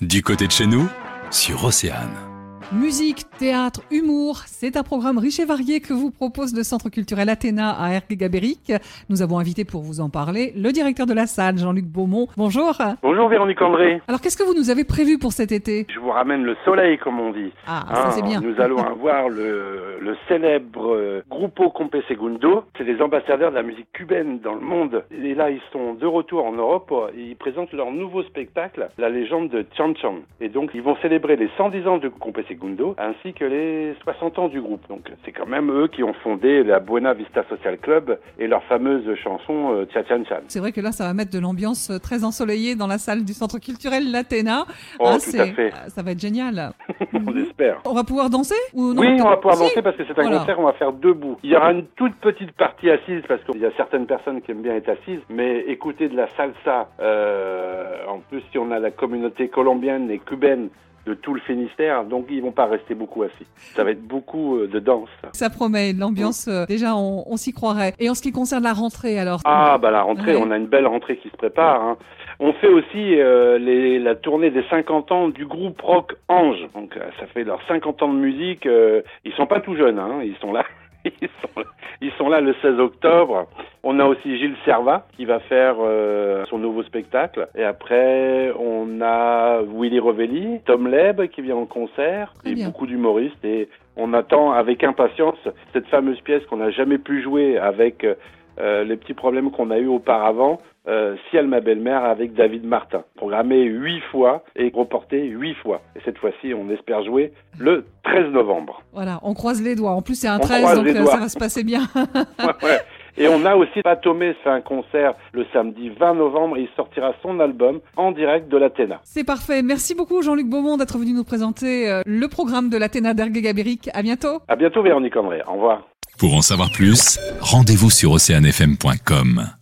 Du côté de chez nous, sur Océane. Musique, théâtre, humour, c'est un programme riche et varié que vous propose le Centre culturel Athéna à Ergué-Gabéric. Nous avons invité pour vous en parler le directeur de la salle, Jean-Luc Beaumont. Bonjour. Bonjour Véronique André. Alors qu'est-ce que vous nous avez prévu pour cet été? Je vous ramène le soleil, comme on dit. Ah, ça Hein, c'est bien. Nous allons avoir le, le célèbre euh, Grupo Compe Segundo. C'est les ambassadeurs de la musique cubaine dans le monde. Et là, ils sont de retour en Europe. Ils présentent leur nouveau spectacle, La légende de Chan Chan. Et donc, ils vont célébrer les 110 ans de Compe Segundo ainsi que les 60 ans du groupe. Donc, c'est quand même eux qui ont fondé la Buena Vista Social Club et leur fameuse chanson euh, Cha Chan Chan. C'est vrai que là, ça va mettre de l'ambiance euh, très ensoleillée dans la salle du Centre culturel l'Athéna. Oh, Ah, tout c'est- à fait. ah, Ça va être génial. On espère. On va pouvoir danser ou non oui, on va pouvoir Si danser parce que c'est un Voilà. concert, on va faire debout. Il y aura une toute petite partie assise parce qu'il y a certaines personnes qui aiment bien être assises, mais écouter de la salsa, euh, en plus si on a la communauté colombienne et cubaine de tout le Finistère, donc ils vont pas rester beaucoup assis. Ça va être beaucoup euh, de danse. Ça promet l'ambiance. euh, déjà, on, on s'y croirait. Et en ce qui concerne la rentrée, alors Ah bah la rentrée, Ouais. on a une belle rentrée qui se prépare. hein. On fait aussi euh, les, la tournée des 50 ans du groupe rock Ange. Donc ça fait leurs 50 ans de musique. euh, ils sont pas tout jeunes, hein, ils sont là. Ils sont là, ils sont là le 16 octobre. On a aussi Gilles Servat qui va faire euh, son nouveau spectacle. Et après, on a Willy Revelli, Tom Leb qui vient en concert, Très et bien. beaucoup d'humoristes. Et on attend avec impatience cette fameuse pièce qu'on n'a jamais pu jouer avec euh, les petits problèmes qu'on a eu auparavant. Euh, Ciel ma belle-mère avec David Martin, programmé huit fois et reporté huit fois. Et cette fois-ci, on espère jouer le 13 novembre. voilà, on croise les doigts. En plus, c'est un On 13, croise donc euh, ça va se passer bien. Ouais, ouais. Et on a aussi Patomé fait un concert le samedi 20 novembre et il sortira son album en direct de l'Athéna. C'est parfait. Merci beaucoup, Jean-Luc Beaumont, d'être venu nous présenter euh, le programme de l'Athéna d'Ergué-Gabéric. À bientôt. À bientôt Véronique André. Au revoir. Pour en savoir plus, rendez-vous sur oceanfm.com.